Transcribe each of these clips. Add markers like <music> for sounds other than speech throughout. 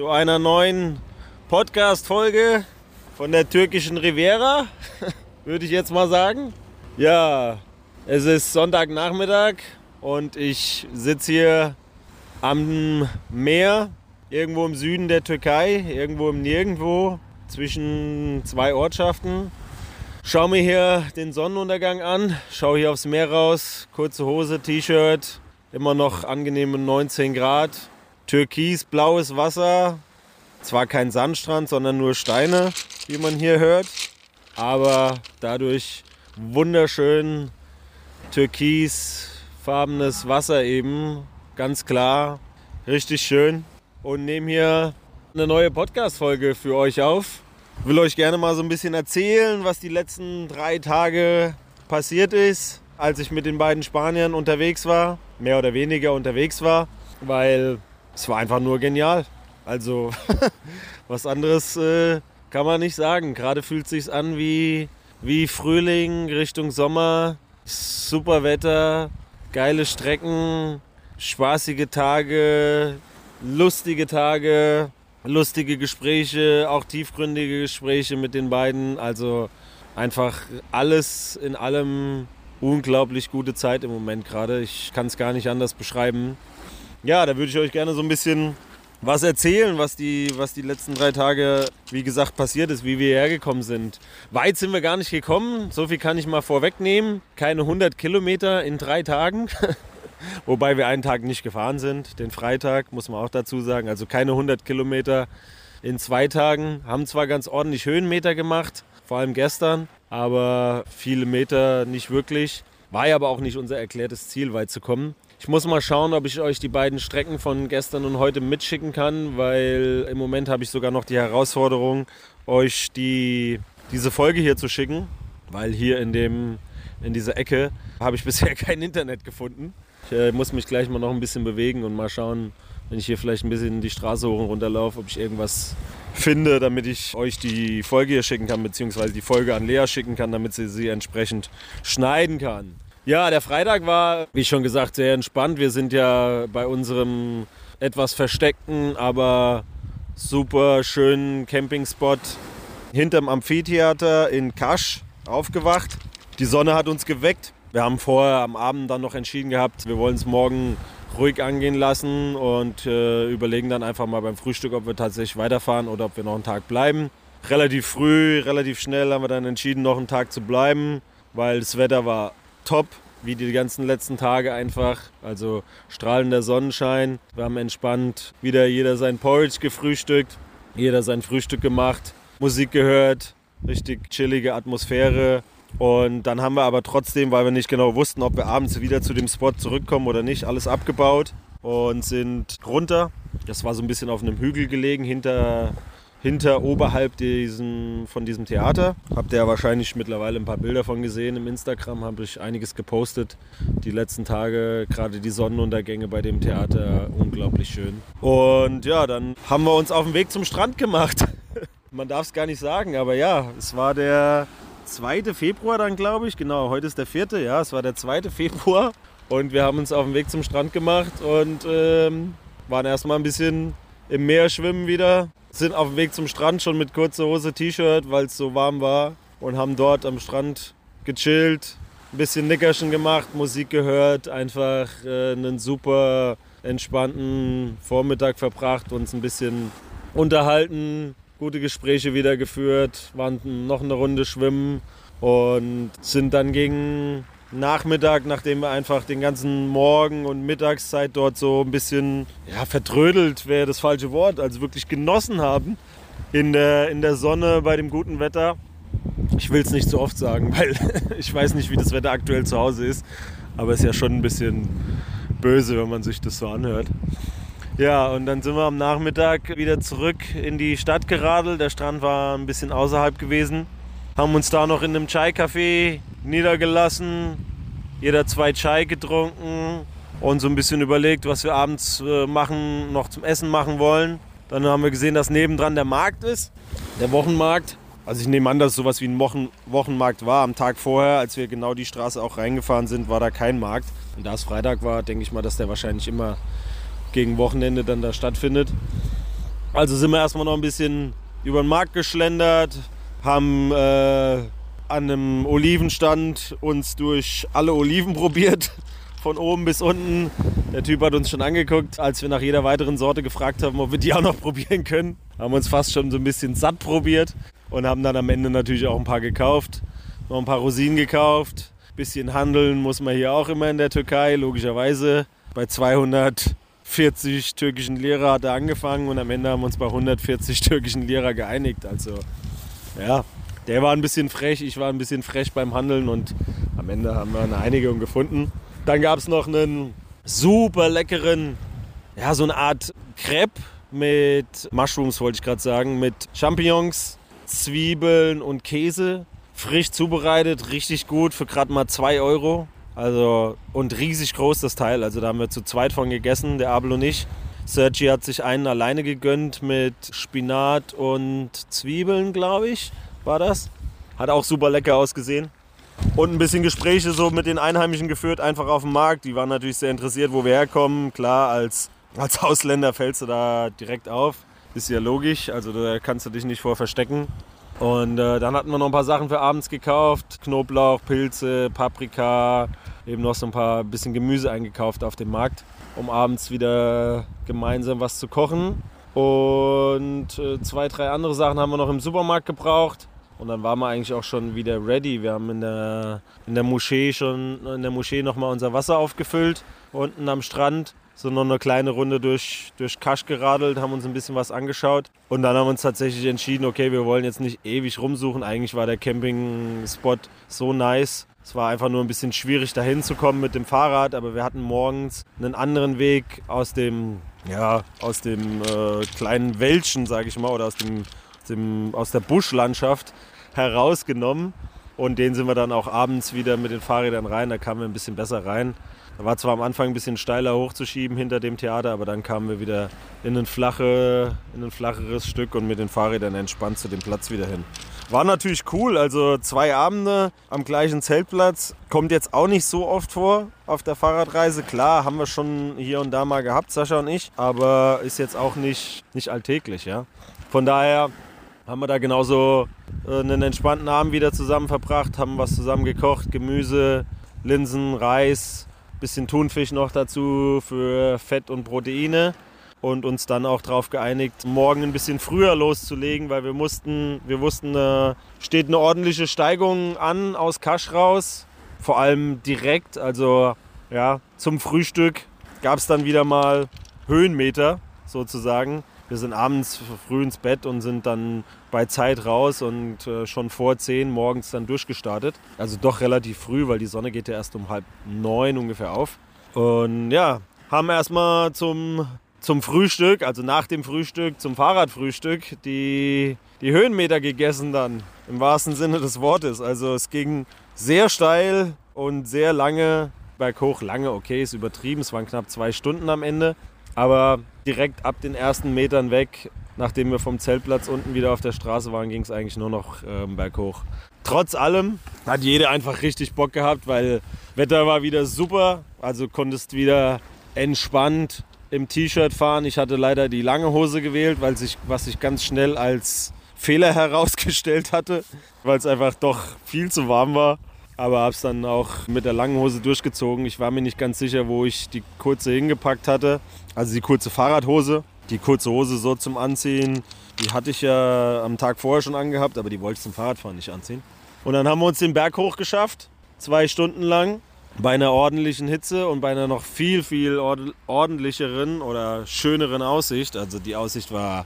zu einer neuen Podcast-Folge von der türkischen Riviera, <laughs> würde ich jetzt mal sagen. Ja, es ist Sonntagnachmittag und ich sitze hier am Meer, irgendwo im Süden der Türkei, irgendwo im Nirgendwo, zwischen zwei Ortschaften. Schau mir hier den Sonnenuntergang an, schau hier aufs Meer raus, kurze Hose, T-Shirt, immer noch angenehme 19 Grad, türkisblaues Wasser, zwar kein Sandstrand, sondern nur Steine, wie man hier hört, aber dadurch wunderschön türkisfarbenes Wasser eben, ganz klar, richtig schön. Und nehme hier eine neue Podcast-Folge für euch auf. Will euch gerne mal so ein bisschen erzählen, was die letzten drei Tage passiert ist, als ich mit den beiden Spaniern unterwegs war, mehr oder weniger unterwegs war, weil es war einfach nur genial. Also <laughs> was anderes äh, kann man nicht sagen. Gerade fühlt es sich an wie wie Frühling Richtung Sommer, super Wetter, geile Strecken, spaßige Tage, lustige Tage, lustige Gespräche, auch tiefgründige Gespräche mit den beiden. Also einfach alles in allem unglaublich gute Zeit im Moment gerade. Ich kann es gar nicht anders beschreiben. Ja, da würde ich euch gerne so ein bisschen was erzählen, was die, was die letzten drei Tage, wie gesagt, passiert ist, wie wir hergekommen sind. Weit sind wir gar nicht gekommen, so viel kann ich mal vorwegnehmen. Keine 100 Kilometer in drei Tagen, <laughs> wobei wir einen Tag nicht gefahren sind, den Freitag, muss man auch dazu sagen. Also keine 100 Kilometer in zwei Tagen. Haben zwar ganz ordentlich Höhenmeter gemacht, vor allem gestern, aber viele Meter nicht wirklich. War ja aber auch nicht unser erklärtes Ziel, weit zu kommen. Ich muss mal schauen, ob ich euch die beiden Strecken von gestern und heute mitschicken kann, weil im Moment habe ich sogar noch die Herausforderung, euch die, diese Folge hier zu schicken, weil hier in, dem, in dieser Ecke habe ich <laughs> bisher kein Internet gefunden. Ich äh, muss mich gleich mal noch ein bisschen bewegen und mal schauen, wenn ich hier vielleicht ein bisschen die Straße hoch und runter laufe, ob ich irgendwas finde, damit ich euch die Folge hier schicken kann, beziehungsweise die Folge an Lea schicken kann, damit sie sie entsprechend schneiden kann. Ja, der Freitag war, wie schon gesagt, sehr entspannt. Wir sind ja bei unserem etwas versteckten, aber super schönen Campingspot hinterm Amphitheater in Kasch aufgewacht. Die Sonne hat uns geweckt. Wir haben vorher am Abend dann noch entschieden gehabt, wir wollen es morgen ruhig angehen lassen und äh, überlegen dann einfach mal beim Frühstück, ob wir tatsächlich weiterfahren oder ob wir noch einen Tag bleiben. Relativ früh, relativ schnell haben wir dann entschieden, noch einen Tag zu bleiben, weil das Wetter war top, wie die ganzen letzten Tage einfach. Also strahlender Sonnenschein. Wir haben entspannt wieder jeder sein Porridge gefrühstückt, jeder sein Frühstück gemacht, Musik gehört, richtig chillige Atmosphäre. Und dann haben wir aber trotzdem, weil wir nicht genau wussten, ob wir abends wieder zu dem Spot zurückkommen oder nicht, alles abgebaut und sind runter. Das war so ein bisschen auf einem Hügel gelegen hinter hinter, oberhalb diesem, von diesem Theater. Habt ihr ja wahrscheinlich mittlerweile ein paar Bilder von gesehen im Instagram, habe ich einiges gepostet. Die letzten Tage, gerade die Sonnenuntergänge bei dem Theater, unglaublich schön. Und ja, dann haben wir uns auf den Weg zum Strand gemacht. <laughs> Man darf es gar nicht sagen, aber ja, es war der 2. Februar dann, glaube ich. Genau, heute ist der 4. Ja, es war der 2. <laughs> Februar. Und wir haben uns auf den Weg zum Strand gemacht und ähm, waren erstmal ein bisschen im Meer schwimmen wieder sind auf dem Weg zum Strand schon mit kurzer Hose, T-Shirt, weil es so warm war und haben dort am Strand gechillt, ein bisschen Nickerchen gemacht, Musik gehört, einfach äh, einen super entspannten Vormittag verbracht, uns ein bisschen unterhalten, gute Gespräche wieder geführt, waren noch eine Runde schwimmen und sind dann gegen Nachmittag, nachdem wir einfach den ganzen Morgen und Mittagszeit dort so ein bisschen ja, vertrödelt, wäre das falsche Wort, also wirklich genossen haben in der, in der Sonne bei dem guten Wetter. Ich will es nicht so oft sagen, <laughs> weil ich weiß nicht, wie das Wetter aktuell zu Hause ist, aber es ist ja schon ein bisschen böse, wenn man sich das so anhört. Ja, und dann sind wir am Nachmittag wieder zurück in die Stadt geradelt. Der Strand war ein bisschen außerhalb gewesen. Haben uns da noch in einem Chai-Café niedergelassen. Jeder zwei Chai getrunken und so ein bisschen überlegt, was wir abends äh, machen, noch zum Essen machen wollen. Dann haben wir gesehen, dass nebendran der Markt ist, der Wochenmarkt. Also ich nehme an, dass es sowas wie ein Wochen Wochenmarkt war. Am Tag vorher, als wir genau die Straße auch reingefahren sind, war da kein Markt. Und da es Freitag war, denke ich mal, dass der wahrscheinlich immer gegen Wochenende dann da stattfindet. Also sind wir erstmal noch ein bisschen über den Markt geschlendert, haben äh, an einem Olivenstand uns durch alle Oliven <laughs> probiert, von oben bis unten. Der Typ hat uns schon angeguckt, als wir nach jeder weiteren Sorte gefragt haben, ob wir die auch noch <laughs> probieren können. Haben uns fast schon so ein bisschen satt probiert und haben dann am Ende natürlich auch ein paar gekauft. Noch ein paar Rosinen gekauft. Bisschen handeln muss man hier auch immer in der Türkei, logischerweise. Bei 240 türkischen Lira hat er angefangen und am Ende haben wir uns bei 140 türkischen Lira geeinigt. Also ja, der war ein bisschen frech, ich war ein bisschen frech beim Handeln und am Ende haben wir eine Einigung gefunden. Dann gab es noch einen super leckeren, ja, so eine Art Crepe mit Mushrooms, wollte ich gerade sagen, mit Champignons, Zwiebeln und Käse. Frisch zubereitet, richtig gut für gerade mal 2 Euro. Also, und riesig groß das Teil. Also, da haben wir zu zweit von gegessen, der Abel und ich. Sergi hat sich einen alleine gegönnt mit Spinat und Zwiebeln, glaube ich, war das. Hat auch super lecker ausgesehen. Und ein bisschen Gespräche so mit den Einheimischen geführt, einfach auf dem Markt. Die waren natürlich sehr interessiert, wo wir herkommen. Klar, als, als Ausländer fällst du da direkt auf. Ist ja logisch, also da kannst du dich nicht vor verstecken. Und äh, dann hatten wir noch ein paar Sachen für abends gekauft. Knoblauch, Pilze, Paprika, eben noch so ein paar bisschen Gemüse eingekauft auf dem Markt, um abends wieder gemeinsam was zu kochen. Und äh, zwei, drei andere Sachen haben wir noch im Supermarkt gebraucht. Und dann waren wir eigentlich auch schon wieder ready. Wir haben in der, in der Moschee schon in der Moschee nochmal unser Wasser aufgefüllt, unten am Strand. So noch eine kleine Runde durch, durch Kasch geradelt, haben uns ein bisschen was angeschaut. Und dann haben wir uns tatsächlich entschieden, okay, wir wollen jetzt nicht ewig rumsuchen. Eigentlich war der Campingspot so nice. Es war einfach nur ein bisschen schwierig, dahin zu kommen mit dem Fahrrad, aber wir hatten morgens einen anderen Weg aus dem, ja, aus dem äh, kleinen Wäldchen, sage ich mal, oder aus dem, dem, aus der Buschlandschaft herausgenommen. Und den sind wir dann auch abends wieder mit den Fahrrädern rein. Da kamen wir ein bisschen besser rein. Da war zwar am Anfang ein bisschen steiler hochzuschieben hinter dem Theater, aber dann kamen wir wieder in ein, flache, in ein flacheres Stück und mit den Fahrrädern entspannt zu dem Platz wieder hin. War natürlich cool, also zwei Abende am gleichen Zeltplatz. Kommt jetzt auch nicht so oft vor auf der Fahrradreise. Klar, haben wir schon hier und da mal gehabt, Sascha und ich, aber ist jetzt auch nicht, nicht alltäglich. Ja? Von daher haben wir da genauso äh, einen entspannten Abend wieder zusammen verbracht, haben was zusammen gekocht, Gemüse, Linsen, Reis, bisschen Thunfisch noch dazu für Fett und Proteine und uns dann auch darauf geeinigt, morgen ein bisschen früher loszulegen, weil wir mussten, wir wussten, äh, steht eine ordentliche Steigung an aus Kasch raus, vor allem direkt, also ja, zum Frühstück gab es dann wieder mal Höhenmeter sozusagen. Wir sind abends früh ins Bett und sind dann bei Zeit raus und äh, schon vor 10 morgens dann durchgestartet. Also doch relativ früh, weil die Sonne geht ja erst um halb neun ungefähr auf. Und ja, haben erstmal zum, zum Frühstück, also nach dem Frühstück, zum Fahrradfrühstück, die, die Höhenmeter gegessen dann, im wahrsten Sinne des Wortes. Also es ging sehr steil und sehr lange berghoch. Lange, okay, ist übertrieben, es waren knapp zwei Stunden am Ende. Aber direkt ab den ersten Metern weg, nachdem wir vom Zeltplatz unten wieder auf der Straße waren, ging es eigentlich nur noch äh, berghoch. Trotz allem hat jeder einfach richtig Bock gehabt, weil Wetter war wieder super. Also konntest wieder entspannt im T-Shirt fahren. Ich hatte leider die lange Hose gewählt, weil sich, was sich ganz schnell als Fehler <laughs> herausgestellt hatte, weil es einfach doch viel zu warm war aber habe es dann auch mit der langen Hose durchgezogen. Ich war mir nicht ganz sicher, wo ich die kurze hingepackt hatte. Also die kurze Fahrradhose. Die kurze Hose so zum Anziehen, die hatte ich ja am Tag vorher schon angehabt, aber die wollte ich zum Fahrradfahren nicht anziehen. Und dann haben wir uns den Berg hoch geschafft, zwei Stunden lang, bei einer ordentlichen Hitze und bei einer noch viel, viel ordentlicheren oder schöneren Aussicht. Also die Aussicht war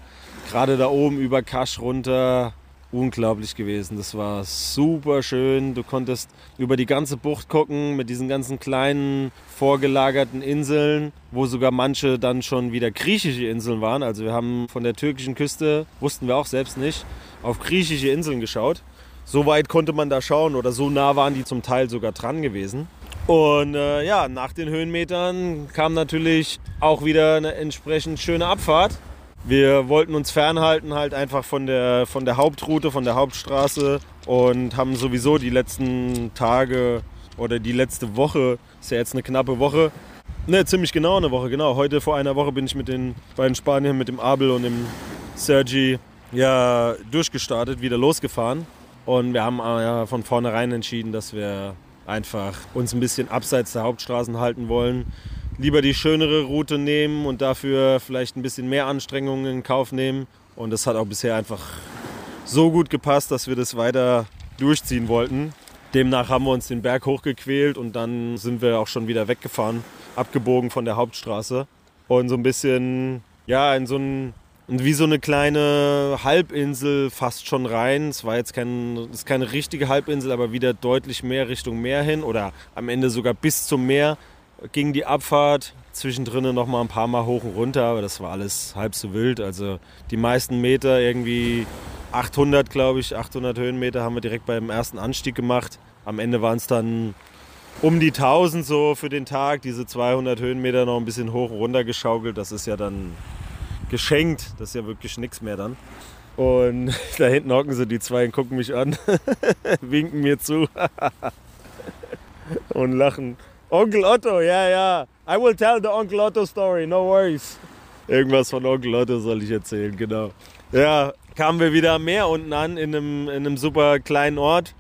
gerade da oben über Kasch runter unglaublich gewesen. Das war super schön. Du konntest über die ganze Bucht gucken mit diesen ganzen kleinen vorgelagerten Inseln, wo sogar manche dann schon wieder griechische Inseln waren. Also wir haben von der türkischen Küste, wussten wir auch selbst nicht, auf griechische Inseln geschaut. So weit konnte man da schauen oder so nah waren die zum Teil sogar dran gewesen. Und äh, ja, nach den Höhenmetern kam natürlich auch wieder eine entsprechend schöne Abfahrt. Wir wollten uns fernhalten halt einfach von der, von der Hauptroute, von der Hauptstraße und haben sowieso die letzten Tage oder die letzte Woche, ist ja jetzt eine knappe Woche, ne, ziemlich genau eine Woche, genau. Heute vor einer Woche bin ich mit den beiden Spaniern, mit dem Abel und dem Sergi, ja, durchgestartet, wieder losgefahren. Und wir haben äh, ja von vornherein entschieden, dass wir einfach uns ein bisschen abseits der Hauptstraßen halten wollen lieber die schönere Route nehmen und dafür vielleicht ein bisschen mehr Anstrengungen in Kauf nehmen. Und das hat auch bisher einfach so gut gepasst, dass wir das weiter durchziehen wollten. Demnach haben wir uns den Berg hochgequält und dann sind wir auch schon wieder weggefahren, abgebogen von der Hauptstraße und so ein bisschen, ja, in so ein, wie so eine kleine Halbinsel fast schon rein. Es war jetzt kein, ist keine richtige Halbinsel, aber wieder deutlich mehr Richtung Meer hin oder am Ende sogar bis zum Meer ging die Abfahrt. Zwischendrin noch mal ein paar Mal hoch und runter, aber das war alles halb so wild. Also die meisten Meter, irgendwie 800, glaube ich, 800 Höhenmeter haben wir direkt beim ersten Anstieg gemacht. Am Ende waren es dann um die 1000 so für den Tag. Diese 200 Höhenmeter noch ein bisschen hoch und runter geschaukelt. Das ist ja dann geschenkt. Das ist ja wirklich nichts mehr dann. Und <laughs> da hinten hocken sie, die zwei, und gucken mich an, <laughs> winken mir zu <laughs> und lachen. Onkel Otto, ja, ja. I will tell the Onkel Otto story, no worries. Irgendwas von Onkel Otto soll ich erzählen, genau. Ja, kamen wir wieder am Meer unten an, in einem, in einem super kleinen Ort.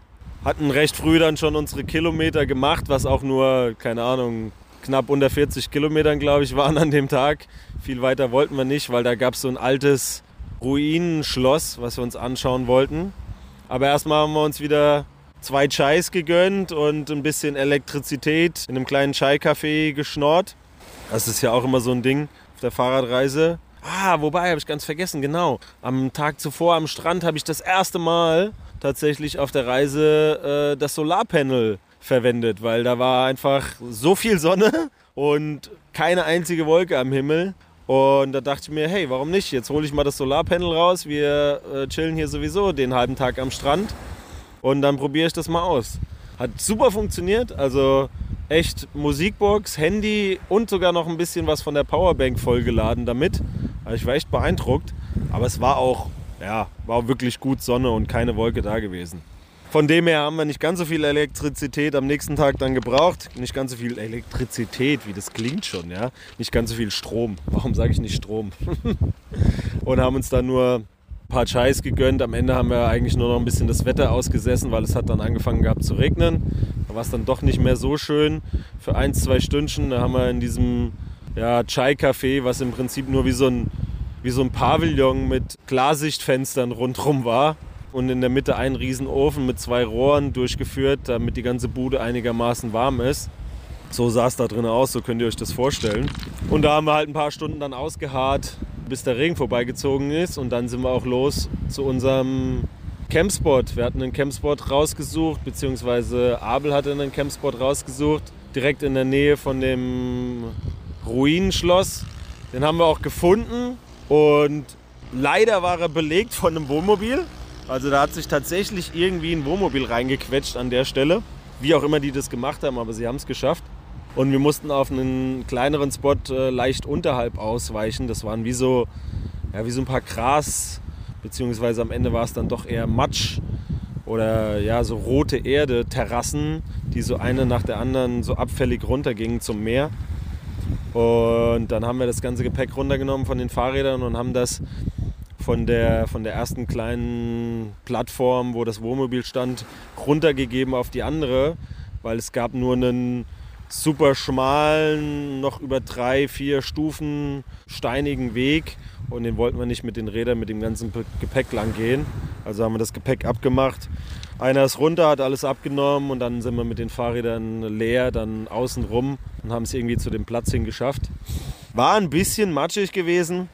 Hatten recht früh dann schon unsere Kilometer gemacht, was auch nur, keine Ahnung, knapp unter 40 Kilometern, glaube ich, waren an dem Tag. Viel weiter wollten wir nicht, weil da gab es so ein altes Ruinenschloss, was wir uns anschauen wollten. Aber erstmal haben wir uns wieder zwei Chais gegönnt und ein bisschen Elektrizität in einem kleinen Chai-Café geschnorrt. Das ist ja auch immer so ein Ding auf der Fahrradreise. Ah, wobei, habe ich ganz vergessen, genau. Am Tag zuvor am Strand habe ich das erste Mal tatsächlich auf der Reise äh, das Solarpanel verwendet, weil da war einfach so viel Sonne und keine einzige Wolke am Himmel. Und da dachte ich mir, hey, warum nicht? Jetzt hole ich mal das Solarpanel raus. Wir äh, chillen hier sowieso den halben Tag am Strand und dann probiere ich das mal aus. Hat super funktioniert, also echt Musikbox, Handy und sogar noch ein bisschen was von der Powerbank vollgeladen damit. Also ich war echt beeindruckt, aber es war auch, ja, war wirklich gut Sonne und keine Wolke da gewesen. Von dem her haben wir nicht ganz so viel Elektrizität am nächsten Tag dann gebraucht. Nicht ganz so viel Elektrizität, wie das klingt schon, ja. Nicht ganz so viel Strom. Warum sage ich nicht Strom? <laughs> und haben uns dann nur paar Chais gegönnt. Am Ende haben wir eigentlich nur noch ein bisschen das Wetter ausgesessen, weil es hat dann angefangen gehabt zu regnen. Da war es dann doch nicht mehr so schön für ein, zwei Stündchen. Da haben wir in diesem ja, Chai-Café, was im Prinzip nur wie so ein, wie so ein Pavillon mit Klarsichtfenstern rundherum war und in der Mitte einen riesen Ofen mit zwei Rohren durchgeführt, damit die ganze Bude einigermaßen warm ist. So sah es da drin aus, so könnt ihr euch das vorstellen. Und da haben wir halt ein paar Stunden dann ausgeharrt, bis der Regen vorbeigezogen ist. Und dann sind wir auch los zu unserem Campspot. Wir hatten einen Campspot rausgesucht, beziehungsweise Abel hatte einen Campspot rausgesucht, direkt in der Nähe von dem Ruinenschloss. Den haben wir auch gefunden und leider war er belegt von einem Wohnmobil. Also da hat sich tatsächlich irgendwie ein Wohnmobil reingequetscht an der Stelle. Wie auch immer die das gemacht haben, aber sie haben es geschafft. Und wir mussten auf einen kleineren Spot äh, leicht unterhalb ausweichen. Das waren wie so, ja, wie so ein paar Gras, beziehungsweise am Ende war es dann doch eher Matsch oder ja, so rote Erde, Terrassen, die so eine nach der anderen so abfällig runtergingen zum Meer. Und dann haben wir das ganze Gepäck runtergenommen von den Fahrrädern und haben das von der, von der ersten kleinen Plattform, wo das Wohnmobil stand, runtergegeben auf die andere, weil es gab nur einen super schmalen, noch über drei, vier Stufen steinigen Weg und den wollten wir nicht mit den Rädern, mit dem ganzen Gepäck lang gehen. Also haben wir das Gepäck abgemacht. Einer ist runter, hat alles abgenommen und dann sind wir mit den Fahrrädern leer, dann außen rum und haben es irgendwie zu dem Platz hin geschafft. War ein bisschen matschig gewesen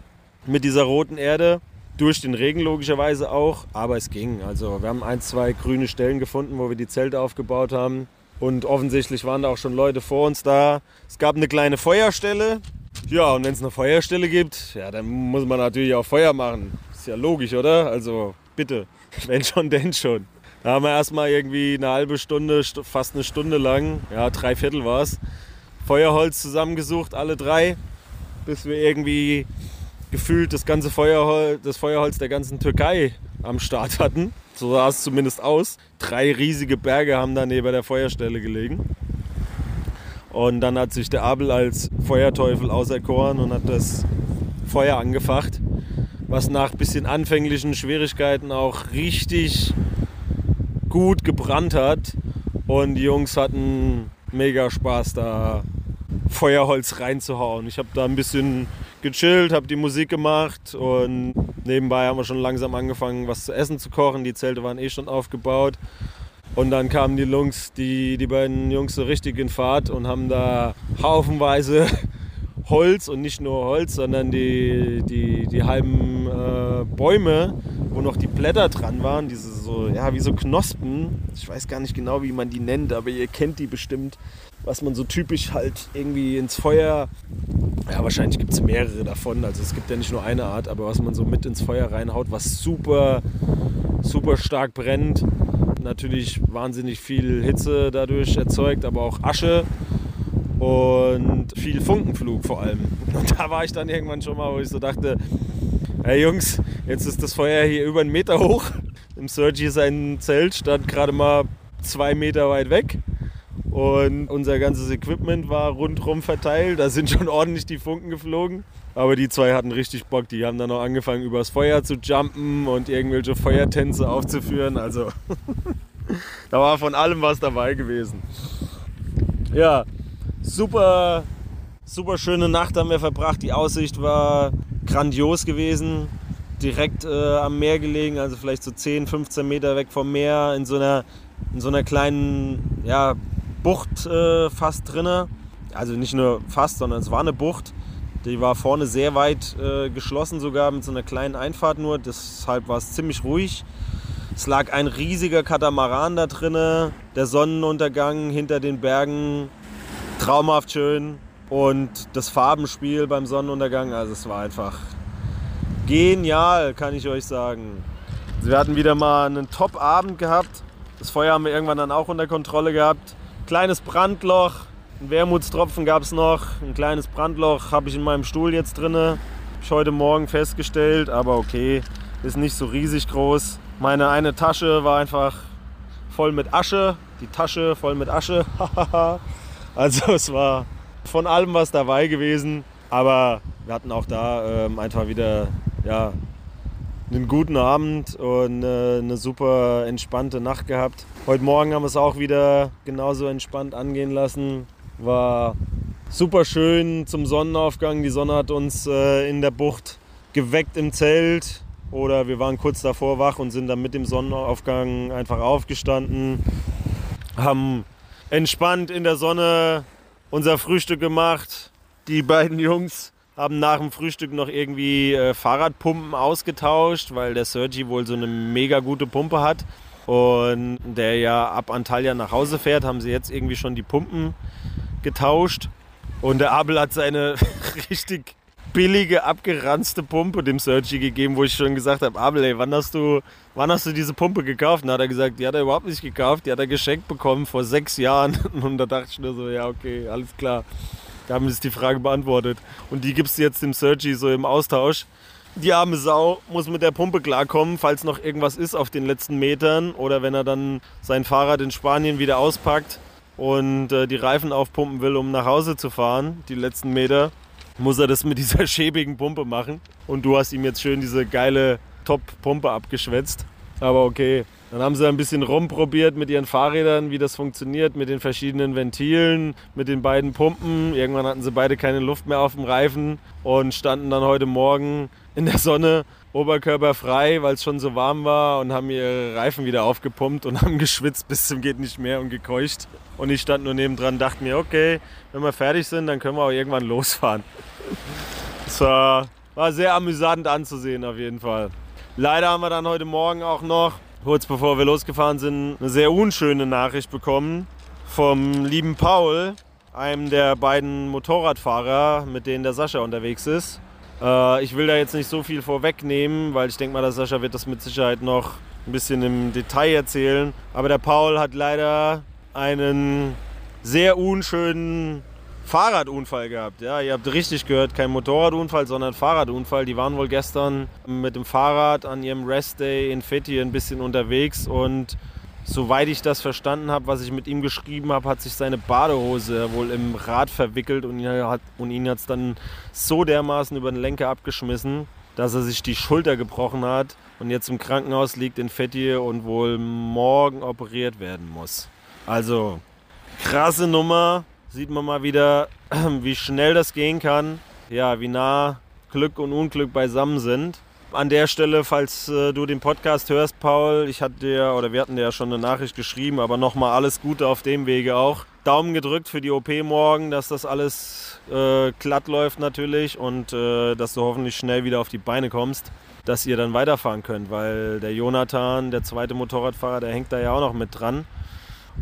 mit dieser roten Erde. Durch den Regen logischerweise auch, aber es ging. Also wir haben ein, zwei grüne Stellen gefunden, wo wir die Zelte aufgebaut haben. Und offensichtlich waren da auch schon Leute vor uns da. Es gab eine kleine Feuerstelle. Ja, und wenn es eine Feuerstelle gibt, ja, dann muss man natürlich auch Feuer machen. Ist ja logisch, oder? Also bitte, <laughs> wenn schon, denn schon. Da haben wir erstmal irgendwie eine halbe Stunde, fast eine Stunde lang, ja, drei Viertel war es, Feuerholz zusammengesucht, alle drei, bis wir irgendwie gefühlt das ganze Feuerholz, das Feuerholz der ganzen Türkei am Start hatten. So sah es zumindest aus. Drei riesige Berge haben da neben der Feuerstelle gelegen. Und dann hat sich der Abel als Feuerteufel auserkoren und hat das Feuer angefacht, was nach bisschen anfänglichen Schwierigkeiten auch richtig gut gebrannt hat. Und die Jungs hatten mega Spaß, da Feuerholz reinzuhauen. Ich habe da ein bisschen gechillt, habe die Musik gemacht und nebenbei haben wir schon langsam angefangen, was zu essen zu kochen. Die Zelte waren eh schon aufgebaut. Und dann kamen die Jungs, die, die beiden Jungs so richtig in Fahrt und haben da haufenweise <laughs> Holz und nicht nur Holz, sondern die, die, die halben äh, Bäume, wo noch die Blätter dran waren, diese so, ja, wie so Knospen. Ich weiß gar nicht genau, wie man die nennt, aber ihr kennt die bestimmt, was man so typisch halt irgendwie ins Feuer, ja, wahrscheinlich gibt es mehrere davon, also es gibt ja nicht nur eine Art, aber was man so mit ins Feuer reinhaut, was super, super stark brennt. Natürlich wahnsinnig viel Hitze dadurch erzeugt, aber auch Asche und viel Funkenflug vor allem. <laughs> Und da war ich dann irgendwann schon mal, wo ich so dachte, hey Jungs, jetzt ist das Feuer hier über einen Meter hoch. Im Sergi sein Zelt stand gerade mal zwei Meter weit weg. Und unser ganzes Equipment war rundherum verteilt. Da sind schon ordentlich die Funken geflogen. Aber die zwei hatten richtig Bock. Die haben dann noch angefangen, übers Feuer zu jumpen und irgendwelche Feuertänze aufzuführen. Also <laughs> da war von allem was dabei gewesen. Ja, super, super schöne Nacht haben wir verbracht. Die Aussicht war grandios gewesen. Direkt äh, am Meer gelegen, also vielleicht so 10, 15 Meter weg vom Meer, in so einer, in so einer kleinen ja, Bucht äh, fast drinne. Also nicht nur fast, sondern es war eine Bucht. Die war vorne sehr weit äh, geschlossen, sogar mit so einer kleinen Einfahrt nur. Deshalb war es ziemlich ruhig. Es lag ein riesiger Katamaran da drinne. Der Sonnenuntergang hinter den Bergen traumhaft schön und das Farbenspiel beim Sonnenuntergang, also es war einfach genial, kann ich euch sagen. Wir hatten wieder mal einen Top-Abend gehabt. Das Feuer haben wir irgendwann dann auch unter Kontrolle gehabt. Kleines Brandloch, ein Wermutstropfen gab es noch. Ein kleines Brandloch habe ich in meinem Stuhl jetzt drin. Habe ich heute Morgen festgestellt, aber okay, ist nicht so riesig groß. Meine eine Tasche war einfach voll mit Asche. Die Tasche voll mit Asche. <laughs> Also es war von allem was dabei gewesen. Aber wir hatten auch da ähm, einfach wieder ja, einen guten Abend und äh, eine super entspannte Nacht gehabt. Heute Morgen haben wir es auch wieder genauso entspannt angehen lassen. War super schön zum Sonnenaufgang. Die Sonne hat uns äh, in der Bucht geweckt im Zelt. Oder wir waren kurz davor wach und sind dann mit dem Sonnenaufgang einfach aufgestanden. Haben entspannt in der Sonne unser Frühstück gemacht. Die beiden Jungs haben nach dem Frühstück noch irgendwie äh, Fahrradpumpen ausgetauscht, weil der Sergi wohl so eine mega gute Pumpe hat. Und der ja ab Antalya nach Hause fährt, haben sie jetzt irgendwie schon die Pumpen getauscht. Und der Abel hat seine <laughs> richtig billige, abgeranzte Pumpe dem Sergi gegeben, wo ich schon gesagt habe, Abel, ey, wann hast du, wann hast du diese Pumpe gekauft? Und dann hat er gesagt, die hat er überhaupt nicht gekauft, die hat er geschenkt bekommen vor sechs Jahren. <laughs> Und da dachte ich nur so, ja, okay, alles klar. Da haben sie die Frage beantwortet. Und die gibst du jetzt dem Sergi so im Austausch. Die arme Sau muss mit der Pumpe klarkommen, falls noch irgendwas ist auf den letzten Metern oder wenn er dann sein Fahrrad in Spanien wieder auspackt und äh, die Reifen aufpumpen will, um nach Hause zu fahren, die letzten Meter muss er das mit dieser <laughs> schäbigen Pumpe machen. Und du hast ihm jetzt schön diese geile Top-Pumpe abgeschwätzt. Aber okay. Dann haben sie ein bisschen rumprobiert mit ihren Fahrrädern, wie das funktioniert, mit den verschiedenen Ventilen, mit den beiden Pumpen. Irgendwann hatten sie beide keine Luft mehr auf dem Reifen und standen dann heute Morgen in der Sonne Oberkörper frei, weil es schon so warm war und haben ihre Reifen wieder aufgepumpt und <laughs> haben geschwitzt bis zum geht nicht mehr und gekeucht. Und ich stand nur nebendran und dachte mir, okay, wenn wir fertig sind, dann können wir auch irgendwann losfahren. Es war sehr amüsant anzusehen auf jeden Fall. Leider haben wir dann heute Morgen auch noch, kurz bevor wir losgefahren sind, eine sehr unschöne Nachricht bekommen vom lieben Paul, einem der beiden Motorradfahrer, mit denen der Sascha unterwegs ist. Äh, ich will da jetzt nicht so viel vorwegnehmen, weil ich denke mal, der Sascha wird das mit Sicherheit noch ein bisschen im Detail erzählen. Aber der Paul hat leider einen sehr unschönen Fahrradunfall gehabt. Ja, ihr habt richtig gehört, kein Motorradunfall, sondern Fahrradunfall. Die waren wohl gestern mit dem Fahrrad an ihrem Restday in Fethiye ein bisschen unterwegs und soweit ich das verstanden habe, was ich mit ihm geschrieben habe, hat sich seine Badehose wohl im Rad verwickelt und ihn hat es dann so dermaßen über den Lenker abgeschmissen, dass er sich die Schulter gebrochen hat und jetzt im Krankenhaus liegt in Fethiye und wohl morgen operiert werden muss. Also krasse Nummer, sieht man mal wieder, <clears throat> wie schnell das gehen kann, ja, wie nah Glück und Unglück beisammen sind. An der Stelle, falls äh, du den Podcast hörst, Paul, ich hatte dir oder wir hatten dir ja schon eine Nachricht geschrieben, aber nochmal alles Gute auf dem Wege auch. Daumen gedrückt für die OP morgen, dass das alles äh, glatt läuft natürlich und äh, dass du hoffentlich schnell wieder auf die Beine kommst, dass ihr dann weiterfahren könnt, weil der Jonathan, der zweite Motorradfahrer, der hängt da ja auch noch mit dran.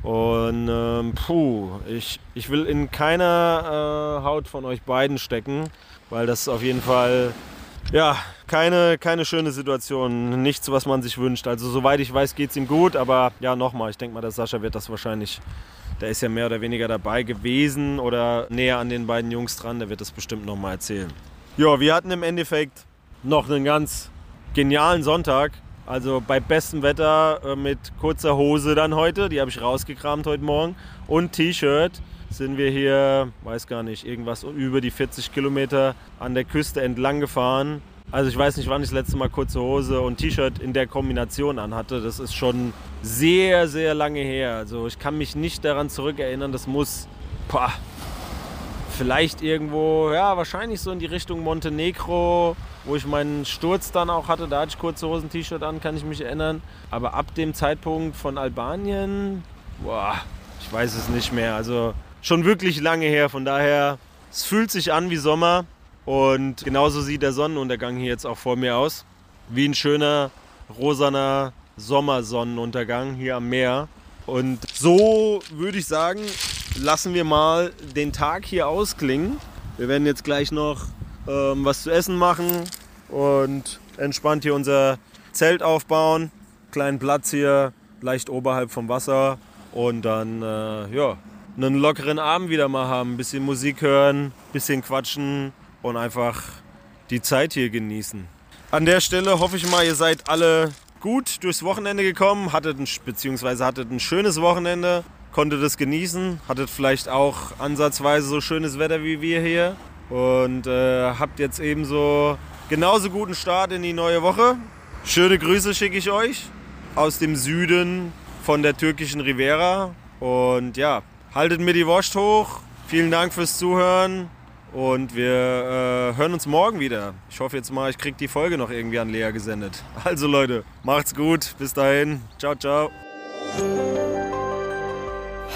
Und ähm, puh, ich, ich will in keiner äh, Haut von euch beiden stecken, weil das auf jeden Fall ja, keine, keine schöne Situation. Nichts, was man sich wünscht. Also, soweit ich weiß, geht es ihm gut. Aber ja, nochmal, ich denke mal, der Sascha wird das wahrscheinlich. Der ist ja mehr oder weniger dabei gewesen oder näher an den beiden Jungs dran. Der wird das bestimmt nochmal erzählen. Ja, wir hatten im Endeffekt noch einen ganz genialen Sonntag. Also bei bestem Wetter äh, mit kurzer Hose dann heute. Die habe ich rausgekramt heute Morgen. Und T-Shirt sind wir hier, weiß gar nicht, irgendwas über die 40 Kilometer an der Küste entlang gefahren. Also ich weiß nicht, wann ich das letzte Mal kurze Hose und T-Shirt in der Kombination anhatte. Das ist schon sehr, sehr lange her. Also ich kann mich nicht daran zurückerinnern. Das muss boah, vielleicht irgendwo, ja, wahrscheinlich so in die Richtung Montenegro, wo ich meinen Sturz dann auch hatte. Da hatte ich kurze Hosen, T-Shirt an, kann ich mich erinnern. Aber ab dem Zeitpunkt von Albanien, boah, ich weiß es nicht mehr. Also schon wirklich lange her. Von daher, es fühlt sich an wie Sommer. Und genauso sieht der Sonnenuntergang hier jetzt auch vor mir aus. Wie ein schöner, rosaner Sommersonnenuntergang hier am Meer. Und so würde ich sagen, lassen wir mal den Tag hier ausklingen. Wir werden jetzt gleich noch ähm, was zu essen machen und entspannt hier unser Zelt aufbauen. Kleinen Platz hier, leicht oberhalb vom Wasser. Und dann, äh, ja, einen lockeren Abend wieder mal haben. Ein bisschen Musik hören, bisschen quatschen und einfach die Zeit hier genießen. An der Stelle hoffe ich mal, ihr seid alle gut durchs Wochenende gekommen, hattet ein, beziehungsweise hattet ein schönes Wochenende, konntet es genießen, hattet vielleicht auch ansatzweise so schönes Wetter wie wir hier und äh, habt jetzt ebenso genauso guten Start in die neue Woche. Schöne Grüße schicke ich euch aus dem Süden von der türkischen Riviera und ja, Haltet mir die Wurst hoch. Vielen Dank fürs Zuhören. Und wir äh, hören uns morgen wieder. Ich hoffe jetzt mal, ich kriege die Folge noch irgendwie an Lea gesendet. Also Leute, macht's gut. Bis dahin. Ciao, ciao.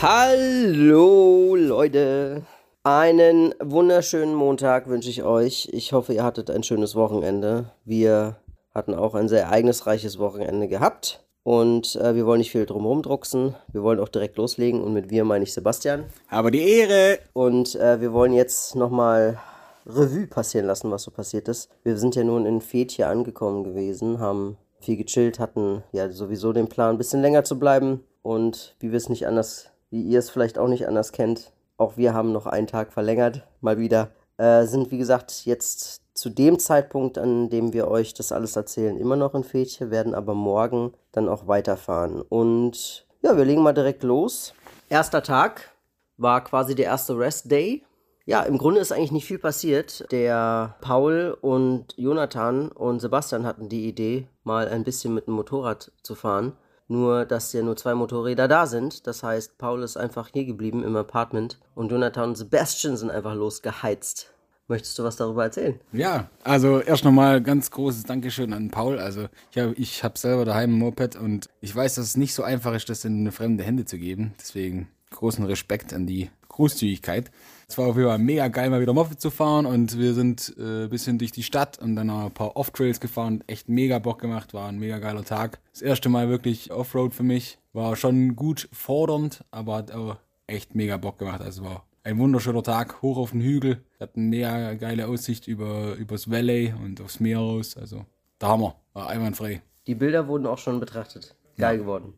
Hallo Leute. Einen wunderschönen Montag wünsche ich euch. Ich hoffe, ihr hattet ein schönes Wochenende. Wir hatten auch ein sehr ereignisreiches Wochenende gehabt. Und äh, wir wollen nicht viel drumherum drucksen. Wir wollen auch direkt loslegen. Und mit wir meine ich Sebastian. Aber die Ehre! Und äh, wir wollen jetzt nochmal Revue passieren lassen, was so passiert ist. Wir sind ja nun in Feth hier angekommen gewesen, haben viel gechillt, hatten ja sowieso den Plan, ein bisschen länger zu bleiben. Und wie wir es nicht anders, wie ihr es vielleicht auch nicht anders kennt, auch wir haben noch einen Tag verlängert, mal wieder. Äh, sind wie gesagt jetzt zu dem Zeitpunkt, an dem wir euch das alles erzählen, immer noch in Fetje, werden aber morgen dann auch weiterfahren. Und ja, wir legen mal direkt los. Erster Tag war quasi der erste Rest Day. Ja, im Grunde ist eigentlich nicht viel passiert. Der Paul und Jonathan und Sebastian hatten die Idee, mal ein bisschen mit dem Motorrad zu fahren. Nur, dass ja nur zwei Motorräder da sind. Das heißt, Paul ist einfach hier geblieben im Apartment und Jonathan und Sebastian sind einfach losgeheizt. Möchtest du was darüber erzählen? Ja, also erst nochmal ganz großes Dankeschön an Paul. Also ich habe ich hab selber daheim ein Moped und ich weiß, dass es nicht so einfach ist, das in eine fremde Hände zu geben. Deswegen großen Respekt an die Großzügigkeit. Es war auf jeden Fall mega geil, mal wieder Moped zu fahren und wir sind äh, ein bisschen durch die Stadt und dann noch ein paar Off-Trails gefahren. Echt mega Bock gemacht, war ein mega geiler Tag. Das erste Mal wirklich Offroad für mich. War schon gut fordernd, aber hat auch echt mega Bock gemacht. Also war ein wunderschöner Tag, hoch auf den Hügel. Wir hatten mega geile Aussicht über übers Valley und aufs Meer raus. Also der Hammer, war einwandfrei. Die Bilder wurden auch schon betrachtet. Geil geworden.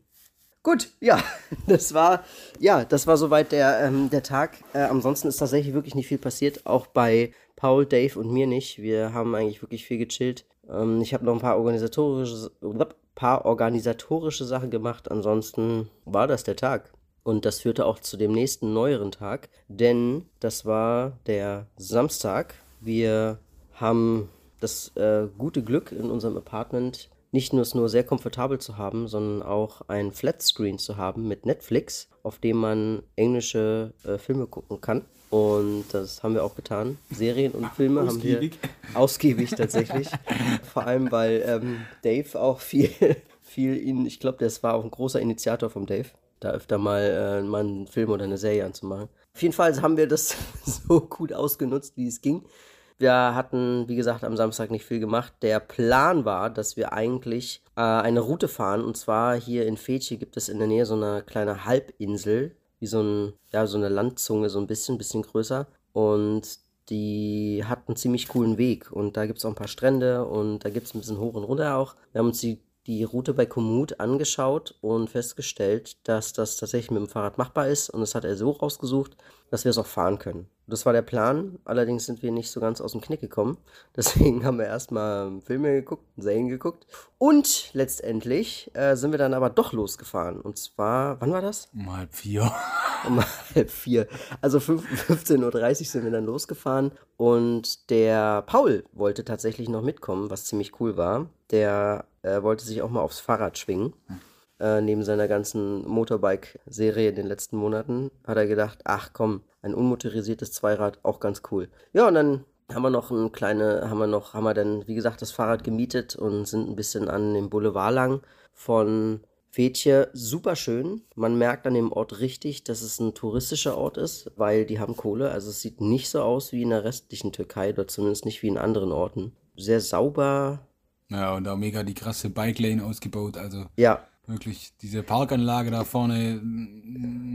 Gut, ja, <laughs> das war, ja, das war soweit der, ähm, der Tag. Äh, ansonsten ist tatsächlich wirklich nicht viel passiert, auch bei Paul, Dave und mir nicht. Wir haben eigentlich wirklich viel gechillt. Ähm, ich habe noch ein paar organisatorische, paar organisatorische Sachen gemacht. Ansonsten war das der Tag. Und das führte auch zu dem nächsten neueren Tag, denn das war der Samstag. Wir haben das äh, gute Glück in unserem Apartment nicht nur es nur sehr komfortabel zu haben, sondern auch ein Flatscreen zu haben mit Netflix, auf dem man englische äh, Filme gucken kann. Und das haben wir auch getan. Serien und Filme haben wir ausgiebig <laughs> tatsächlich. Vor allem, weil ähm, Dave auch viel, <laughs> viel ihn, ich glaube, das war auch ein großer Initiator vom Dave, da öfter mal, äh, mal einen Film oder eine Serie anzumachen. Auf jeden Fall haben wir das <laughs> so gut ausgenutzt, wie es ging. Wir hatten, wie gesagt, am Samstag nicht viel gemacht. Der Plan war, dass wir eigentlich äh, eine Route fahren. Und zwar hier in Fetje gibt es in der Nähe so eine kleine Halbinsel, wie so, ein, ja, so eine Landzunge, so ein bisschen, bisschen größer. Und die hat einen ziemlich coolen Weg. Und da gibt es auch ein paar Strände und da gibt es ein bisschen hoch und runter auch. Wir haben uns die, die Route bei Komoot angeschaut und festgestellt, dass das tatsächlich mit dem Fahrrad machbar ist. Und das hat er so rausgesucht, dass wir es auch fahren können. Das war der Plan, allerdings sind wir nicht so ganz aus dem Knick gekommen. <laughs> Deswegen haben wir erstmal Filme geguckt, Serien geguckt. Und letztendlich äh, sind wir dann aber doch losgefahren. Und zwar, wann war das? Um halb vier. <laughs> Um halb vier. Also 15.30 <laughs> Uhr sind wir dann losgefahren. Und der Paul wollte tatsächlich noch mitkommen, was ziemlich cool war. Der äh, wollte sich auch mal aufs Fahrrad schwingen. Äh, neben seiner ganzen Motorbike-Serie in den letzten Monaten hat er gedacht, ach komm, ein unmotorisiertes Zweirad, auch ganz cool. Ja, und dann haben wir noch ein kleine, haben wir noch, haben wir dann, wie gesagt, das Fahrrad gemietet und sind ein bisschen an dem Boulevard lang von Fetje. Super schön. Man merkt an dem Ort richtig, dass es ein touristischer Ort ist, weil die haben Kohle. Also es sieht nicht so aus wie in der restlichen Türkei oder zumindest nicht wie in anderen Orten. Sehr sauber. Ja, und auch mega die krasse Bike Lane ausgebaut. Also Ja, wirklich diese Parkanlage da vorne,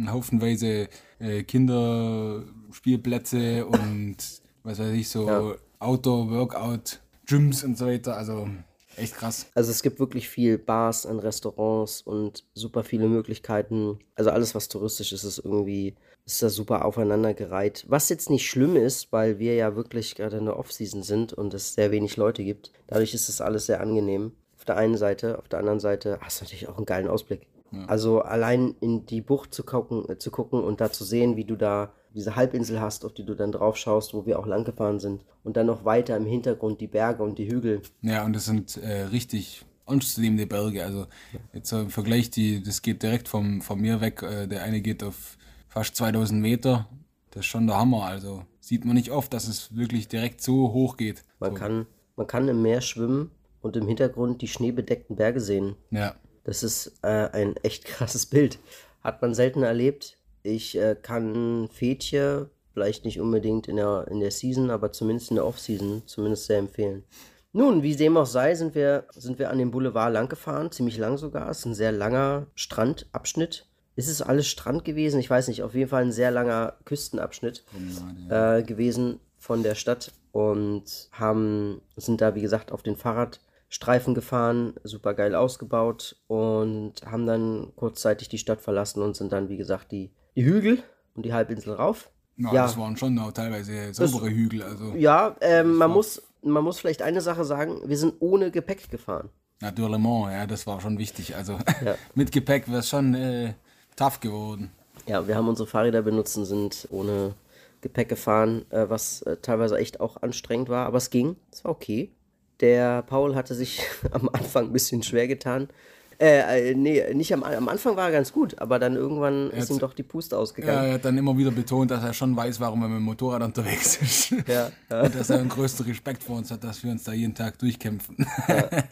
Haufenweise äh, Kinderspielplätze und was weiß ich, so Ja. Outdoor, Workout, Gyms und so weiter. Also echt krass. Also es gibt wirklich viel Bars und Restaurants und super viele Möglichkeiten. Also alles, was touristisch ist, ist irgendwie, ist da super aufeinandergereiht. Was jetzt nicht schlimm ist, weil wir ja wirklich gerade in der Off-Season sind und es sehr wenig Leute gibt. Dadurch ist das alles sehr angenehm. Auf der einen Seite, auf der anderen Seite hast du natürlich auch einen geilen Ausblick. Also allein in die Bucht zu gucken, äh, zu gucken und da zu sehen, wie du da diese Halbinsel hast, auf die du dann drauf schaust, wo wir auch lang gefahren sind. Und dann noch weiter im Hintergrund die Berge und die Hügel. Ja, und das sind äh, richtig anzunehmende Berge. Also jetzt im Vergleich, die, das geht direkt vom, von mir weg. Äh, der eine geht auf fast 2000 Meter. Das ist schon der Hammer. Also sieht man nicht oft, dass es wirklich direkt so hoch geht. Man so. kann, man kann im Meer schwimmen und im Hintergrund die schneebedeckten Berge sehen. Ja, Das ist äh, ein echt <laughs> krasses Bild. Hat man selten erlebt. Ich äh, kann Fetje, vielleicht nicht unbedingt in der, in der Season, aber zumindest in der Off-Season, zumindest sehr empfehlen. Nun, wie dem auch sei, sind wir, sind wir an dem Boulevard lang gefahren, ziemlich lang sogar. Es ist ein sehr langer Strandabschnitt. Ist es alles Strand gewesen? Ich weiß nicht, auf jeden Fall ein sehr langer Küstenabschnitt äh, gewesen von der Stadt und haben, sind da, wie gesagt, auf den Fahrradstreifen gefahren, super geil ausgebaut und haben dann kurzzeitig die Stadt verlassen und sind dann, wie gesagt, die, die Hügel und die Halbinsel rauf. ja, Ja. das waren schon auch teilweise saubere Hügel. Also Ja, ähm, man, muss, man muss vielleicht eine Sache sagen, wir sind ohne Gepäck gefahren. natürlich, ja, das war schon wichtig. Also <laughs> Ja. mit Gepäck wäre es schon äh, tough geworden. Ja, wir haben unsere Fahrräder benutzt und sind ohne Gepäck gefahren, äh, was äh, teilweise echt auch anstrengend war, aber es ging, es war okay. Der Paul hatte sich <laughs> am Anfang ein bisschen schwer getan. Äh, äh, nee, nicht am, am Anfang war er ganz gut, aber dann irgendwann ist ihm doch die Puste Ja, ausgegangen. er hat dann immer wieder betont, dass er schon weiß, warum er mit dem Motorrad unterwegs ist. <laughs> Ja, ja. <laughs> Und dass er einen größten Respekt vor uns hat, dass wir uns da jeden Tag durchkämpfen.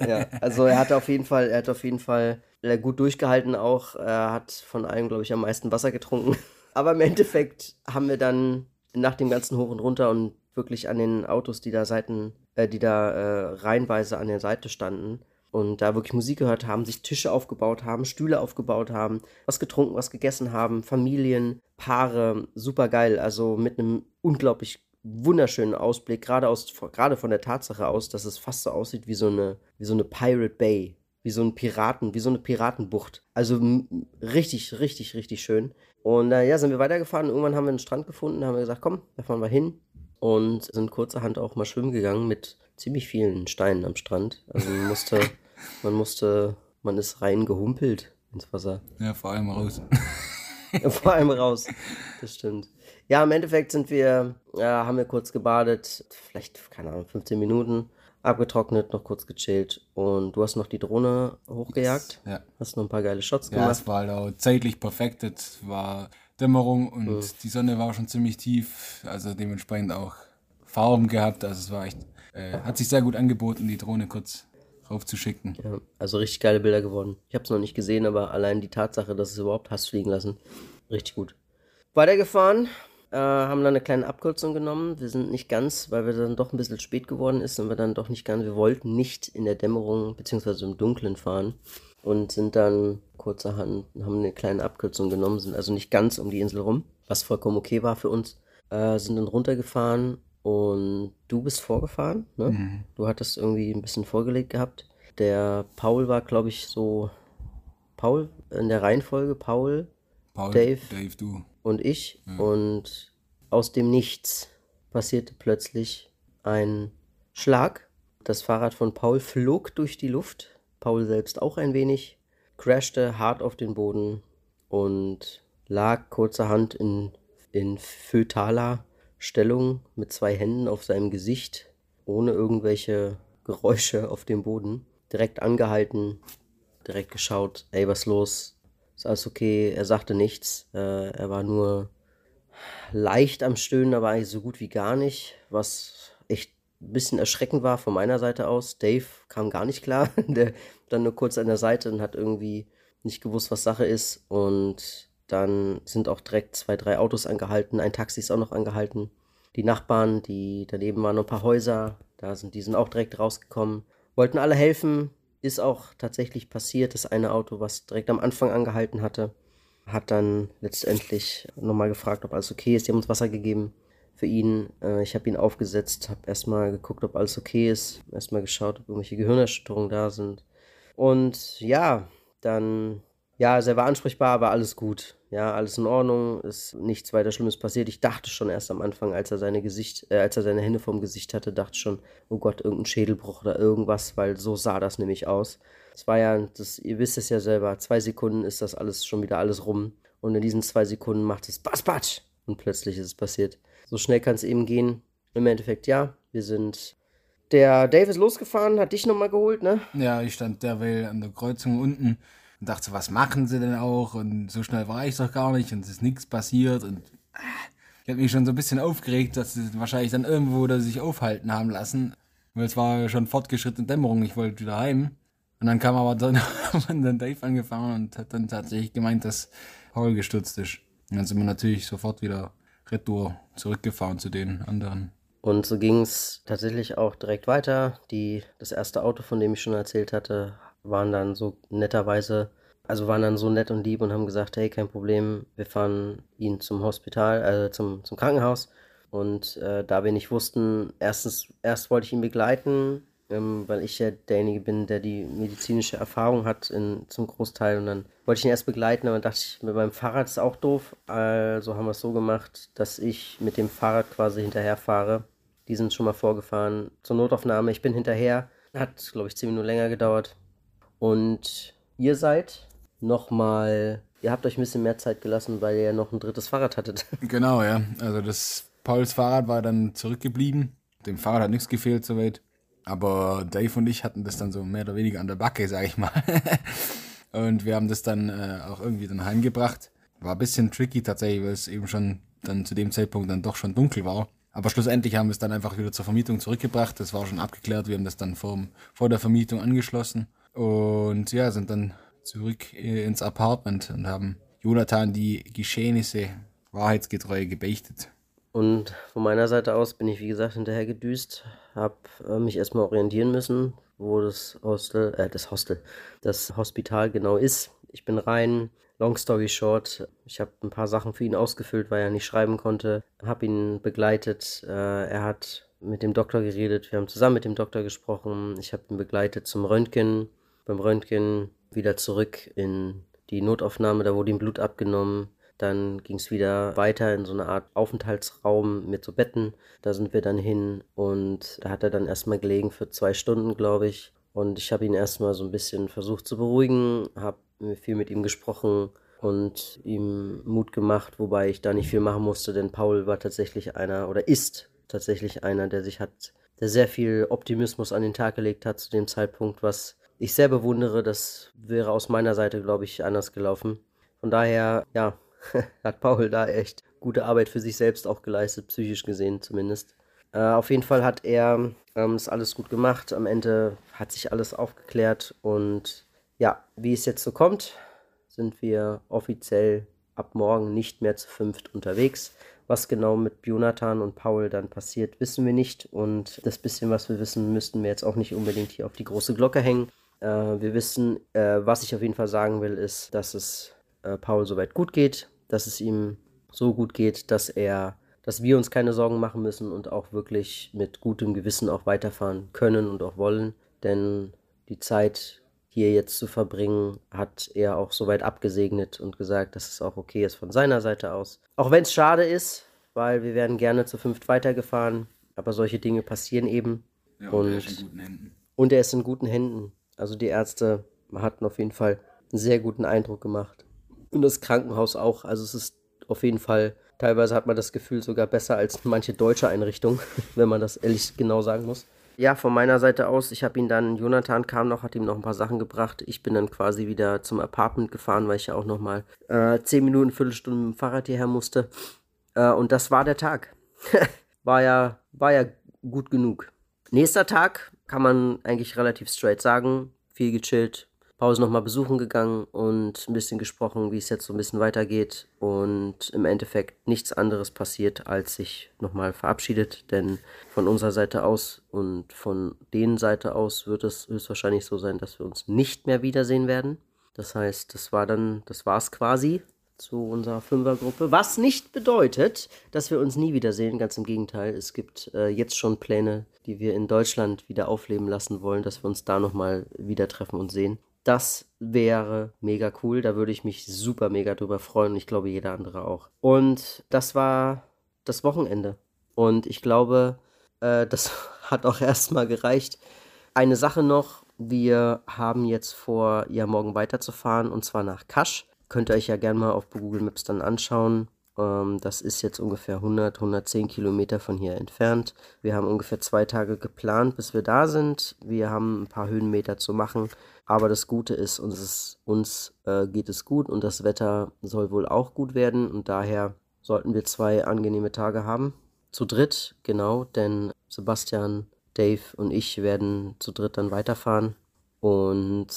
ja, also er hat auf jeden Fall, er hat auf jeden Fall äh, gut durchgehalten auch. Er hat von allem, glaube ich, am meisten Wasser getrunken. Aber im Endeffekt haben wir dann nach dem ganzen Hoch und Runter und wirklich an den Autos, die da Seiten, äh, die da äh, reihenweise an der Seite standen und da wirklich Musik gehört haben, sich Tische aufgebaut haben, Stühle aufgebaut haben, was getrunken, was gegessen haben, Familien, Paare, super geil. Also mit einem unglaublich wunderschönen Ausblick, gerade aus, gerade von der Tatsache aus, dass es fast so aussieht wie so eine, wie so eine Pirate Bay, wie so ein Piraten, wie so eine Piratenbucht. Also richtig, richtig, richtig schön. Und äh, ja, sind wir weitergefahren. Irgendwann haben wir einen Strand gefunden, haben wir gesagt, komm, da fahren wir hin. Und sind kurzerhand auch mal schwimmen gegangen mit ziemlich vielen Steinen am Strand. Also man musste, <laughs> man musste, man ist rein gehumpelt ins Wasser. Ja, vor allem raus. <laughs> vor allem raus. Das stimmt. Ja, im Endeffekt sind wir, ja, haben wir kurz gebadet, vielleicht, keine Ahnung, 15 Minuten, abgetrocknet, noch kurz gechillt und du hast noch die Drohne hochgejagt. Ja. Hast noch ein paar geile Shots Ja, gemacht. es war auch zeitlich perfekt. Es war Dämmerung und Mhm. die Sonne war schon ziemlich tief. Also dementsprechend auch Farben gehabt. Also es war echt, äh, hat sich sehr gut angeboten, die Drohne kurz raufzuschicken. Ja, also richtig geile Bilder geworden. Ich habe es noch nicht gesehen, aber allein die Tatsache, dass es überhaupt hast fliegen lassen, richtig gut. Weitergefahren, äh, haben dann eine kleine Abkürzung genommen. Wir sind nicht ganz, weil wir dann doch ein bisschen spät geworden ist, sind wir dann doch nicht ganz. Wir wollten nicht in der Dämmerung bzw. im Dunkeln fahren und sind dann kurzerhand, haben eine kleine Abkürzung genommen, sind also nicht ganz um die Insel rum, was vollkommen okay war für uns. Äh, sind dann runtergefahren und du bist vorgefahren, ne? Du hattest irgendwie ein bisschen vorgelegt gehabt. Der Paul war, glaube ich, so. Paul in der Reihenfolge, Paul Paul, Dave. Dave, du. und ich. Und aus dem Nichts passierte plötzlich ein Schlag. Das Fahrrad von Paul flog durch die Luft. Paul selbst auch ein wenig. Crashte hart auf den Boden und lag kurzerhand in, in fötaler Stellung mit zwei Händen auf seinem Gesicht, ohne irgendwelche Geräusche auf dem Boden. Direkt angehalten, direkt geschaut, ey, was los? Ist alles okay? Er sagte nichts. Äh, er war nur leicht am Stöhnen, aber eigentlich so gut wie gar nicht, was echt bisschen erschreckend war von meiner Seite aus. Dave kam gar nicht klar, <laughs> der dann nur kurz an der Seite und hat irgendwie nicht gewusst, was Sache ist. Und dann sind auch direkt zwei, drei Autos angehalten, ein Taxi ist auch noch angehalten. Die Nachbarn, die daneben waren ein paar Häuser, da sind die sind auch direkt rausgekommen, wollten alle helfen. Ist auch tatsächlich passiert. Das eine Auto, was direkt am Anfang angehalten hatte, hat dann letztendlich nochmal gefragt, ob alles okay ist. Die haben uns Wasser gegeben für ihn. Äh, ich habe ihn aufgesetzt, habe erstmal geguckt, ob alles okay ist. Erstmal geschaut, ob irgendwelche Gehirnerschütterungen da sind. Und ja, dann, ja, also er war ansprechbar, aber alles gut. Ja, alles in Ordnung, ist nichts weiter Schlimmes passiert. Ich dachte schon erst am Anfang, als er seine Gesicht, äh, als er seine Hände vorm Gesicht hatte, dachte schon, oh Gott, irgendein Schädelbruch oder irgendwas, weil so sah das nämlich aus. Es war ja, das, ihr wisst es ja selber, zwei Sekunden ist das alles schon wieder alles rum. Und in diesen zwei Sekunden macht es Batsch, Batsch. Und plötzlich ist es passiert. So schnell kann es eben gehen. Im Endeffekt, ja, wir sind. Der Dave ist losgefahren, hat dich nochmal geholt, ne? Ja, ich stand derweil an der Kreuzung unten und dachte, was machen sie denn auch? Und so schnell war ich doch gar nicht und es ist nichts passiert. Und ah, ich habe mich schon so ein bisschen aufgeregt, dass sie wahrscheinlich dann irgendwo da sich aufhalten haben lassen. Weil es war schon fortgeschrittene Dämmerung, ich wollte wieder heim. Und dann kam aber dann, <laughs> dann Dave angefahren und hat dann tatsächlich gemeint, dass Paul gestürzt ist. Und dann sind wir natürlich sofort wieder retour zurückgefahren zu den anderen. Und so ging es tatsächlich auch direkt weiter. Die, das erste Auto, von dem ich schon erzählt hatte, waren dann so netterweise, also waren dann so nett und lieb und haben gesagt, hey, kein Problem, wir fahren ihn zum Hospital, also zum, zum Krankenhaus. Und äh, da wir nicht wussten, erstens, erst wollte ich ihn begleiten, ähm, weil ich ja derjenige bin, der die medizinische Erfahrung hat in, zum Großteil. Und dann wollte ich ihn erst begleiten, aber dachte ich, mit meinem Fahrrad ist auch doof. Also haben wir es so gemacht, dass ich mit dem Fahrrad quasi hinterher fahre. Die sind schon mal vorgefahren zur Notaufnahme. Ich bin hinterher. Hat, glaube ich, zehn Minuten länger gedauert. Und ihr seid nochmal, ihr habt euch ein bisschen mehr Zeit gelassen, weil ihr ja noch ein drittes Fahrrad hattet. <laughs> Genau, ja. Also das Pauls Fahrrad war dann zurückgeblieben. Dem Fahrrad hat nichts gefehlt soweit. Aber Dave und ich hatten das dann so mehr oder weniger an der Backe, sag ich mal. <laughs> und wir haben das dann äh, auch irgendwie dann heimgebracht. War ein bisschen tricky tatsächlich, weil es eben schon dann zu dem Zeitpunkt dann doch schon dunkel war. Aber schlussendlich haben wir es dann einfach wieder zur Vermietung zurückgebracht. Das war schon abgeklärt. Wir haben das dann vor, vor der Vermietung angeschlossen. Und ja, sind dann zurück äh, ins Apartment und haben Jonathan die Geschehnisse wahrheitsgetreu gebeichtet. Und von meiner Seite aus bin ich, wie gesagt, hinterher gedüst, habe äh, mich erstmal orientieren müssen, wo das Hostel, äh, das Hostel, das Hospital genau ist. Ich bin rein, long story short, ich habe ein paar Sachen für ihn ausgefüllt, weil er nicht schreiben konnte, habe ihn begleitet, äh, er hat mit dem Doktor geredet, wir haben zusammen mit dem Doktor gesprochen, ich habe ihn begleitet zum Röntgen, beim Röntgen wieder zurück in die Notaufnahme, da wurde ihm Blut abgenommen, dann ging es wieder weiter in so eine Art Aufenthaltsraum mit so Betten. Da sind wir dann hin und da hat er dann erstmal gelegen für zwei Stunden, glaube ich. Und ich habe ihn erstmal so ein bisschen versucht zu beruhigen, habe viel mit ihm gesprochen und ihm Mut gemacht, wobei ich da nicht viel machen musste, denn Paul war tatsächlich einer oder ist tatsächlich einer, der sich hat, der sehr viel Optimismus an den Tag gelegt hat zu dem Zeitpunkt, was ich sehr bewundere. Das wäre aus meiner Seite, glaube ich, anders gelaufen. Von daher, ja, <laughs> hat Paul da echt gute Arbeit für sich selbst auch geleistet, psychisch gesehen zumindest. Äh, auf jeden Fall hat er ähm, das alles gut gemacht. Am Ende hat sich alles aufgeklärt und ja, wie es jetzt so kommt, sind wir offiziell ab morgen nicht mehr zu fünft unterwegs. Was genau mit Jonathan und Paul dann passiert, wissen wir nicht. Und das bisschen, was wir wissen, müssten wir jetzt auch nicht unbedingt hier auf die große Glocke hängen. Äh, wir wissen, äh, was ich auf jeden Fall sagen will, ist, dass es äh, Paul soweit gut geht, dass es ihm so gut geht, dass er, dass wir uns keine Sorgen machen müssen und auch wirklich mit gutem Gewissen auch weiterfahren können und auch wollen. Denn die Zeit hier jetzt zu verbringen, hat er auch soweit abgesegnet und gesagt, dass es auch okay ist von seiner Seite aus. Auch wenn es schade ist, weil wir werden gerne zu fünft weitergefahren, aber solche Dinge passieren eben. Ja, und, und er ist in guten Händen. Und er ist in guten Händen. Also die Ärzte hatten auf jeden Fall einen sehr guten Eindruck gemacht. Und das Krankenhaus auch. Also es ist auf jeden Fall, teilweise hat man das Gefühl sogar besser als manche deutsche Einrichtungen, <laughs> wenn man das ehrlich genau sagen muss. Ja, von meiner Seite aus, ich habe ihn dann, Jonathan kam noch, hat ihm noch ein paar Sachen gebracht. Ich bin dann quasi wieder zum Apartment gefahren, weil ich ja auch noch mal äh, 10 Minuten, Viertelstunde mit dem Fahrrad hierher musste. Äh, und das war der Tag. <laughs> war, ja, war ja gut genug. Nächster Tag kann man eigentlich relativ straight sagen. Viel gechillt, Pause nochmal besuchen gegangen und ein bisschen gesprochen, wie es jetzt so ein bisschen weitergeht. Und im Endeffekt nichts anderes passiert, als sich nochmal verabschiedet. Denn von unserer Seite aus und von denen Seite aus wird es höchstwahrscheinlich so sein, dass wir uns nicht mehr wiedersehen werden. Das heißt, das war dann, das war's quasi zu unserer Fünfergruppe. Was nicht bedeutet, dass wir uns nie wiedersehen. Ganz im Gegenteil. Es gibt äh, jetzt schon Pläne, die wir in Deutschland wieder aufleben lassen wollen, dass wir uns da nochmal wieder treffen und sehen. Das wäre mega cool. Da würde ich mich super mega drüber freuen. Ich glaube, jeder andere auch. Und das war das Wochenende. Und ich glaube, äh, das <laughs> hat auch erstmal gereicht. Eine Sache noch. Wir haben jetzt vor, ja, morgen weiterzufahren und zwar nach Kasch. Könnt ihr euch ja gerne mal auf Google Maps dann anschauen. Ähm, das ist jetzt ungefähr 100, 110 Kilometer von hier entfernt. Wir haben ungefähr zwei Tage geplant, bis wir da sind. Wir haben ein paar Höhenmeter zu machen. Aber das Gute ist, uns, ist, uns äh, geht es gut und das Wetter soll wohl auch gut werden. Und daher sollten wir zwei angenehme Tage haben. Zu dritt, genau, denn Sebastian, Dave und ich werden zu dritt dann weiterfahren. Und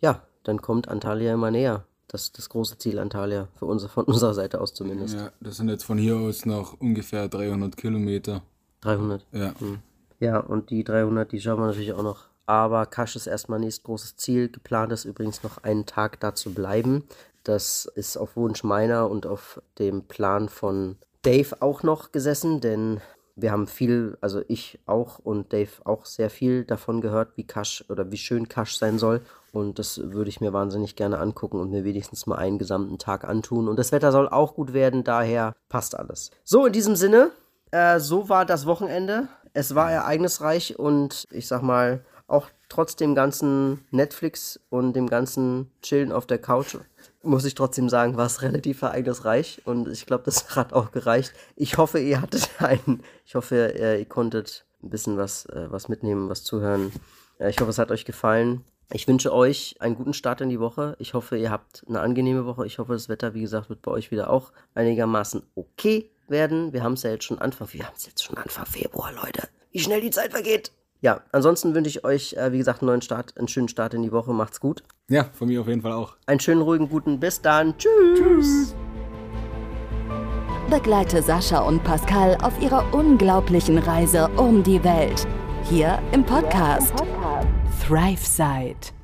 ja, dann kommt Antalya immer näher das, das große Ziel Antalya, für uns, von <laughs> unserer Seite aus zumindest. Ja, das sind jetzt von hier aus noch ungefähr 300 Kilometer. 300? Ja. Hm. Ja, und die 300, die schauen wir natürlich auch noch. Aber Kasch ist erstmal nächstes großes Ziel. Geplant ist übrigens noch einen Tag da zu bleiben. Das ist auf Wunsch meiner und auf dem Plan von Dave auch noch gesessen, denn wir haben viel, also ich auch und Dave auch sehr viel davon gehört, wie Kasch oder wie schön Kasch sein soll. Und das würde ich mir wahnsinnig gerne angucken und mir wenigstens mal einen gesamten Tag antun. Und das Wetter soll auch gut werden, daher passt alles. So, in diesem Sinne, äh, so war das Wochenende. Es war ereignisreich und ich sag mal, auch trotz dem ganzen Netflix und dem ganzen Chillen auf der Couch, muss ich trotzdem sagen, war es relativ ereignisreich und ich glaube, das <laughs> hat auch gereicht. Ich hoffe, ihr hattet <laughs> einen, ich hoffe, ihr, konntet ein bisschen was, äh, was mitnehmen, was zuhören. Ich hoffe, es hat euch gefallen. Ich wünsche euch einen guten Start in die Woche. Ich hoffe, ihr habt eine angenehme Woche. Ich hoffe, das Wetter, wie gesagt, wird bei euch wieder auch einigermaßen okay werden. Wir haben es ja jetzt schon Anfang, wir haben es jetzt schon Anfang Februar, Leute. Wie schnell die Zeit vergeht. Ja, ansonsten wünsche ich euch, äh, wie gesagt, einen neuen Start, einen schönen Start in die Woche. Macht's gut. Ja, von mir auf jeden Fall auch. Einen schönen, ruhigen, guten. Bis dann. Tschüss. Tschüss. Begleite Sascha und Pascal auf ihrer unglaublichen Reise um die Welt. Hier im Podcast, Thrive Side.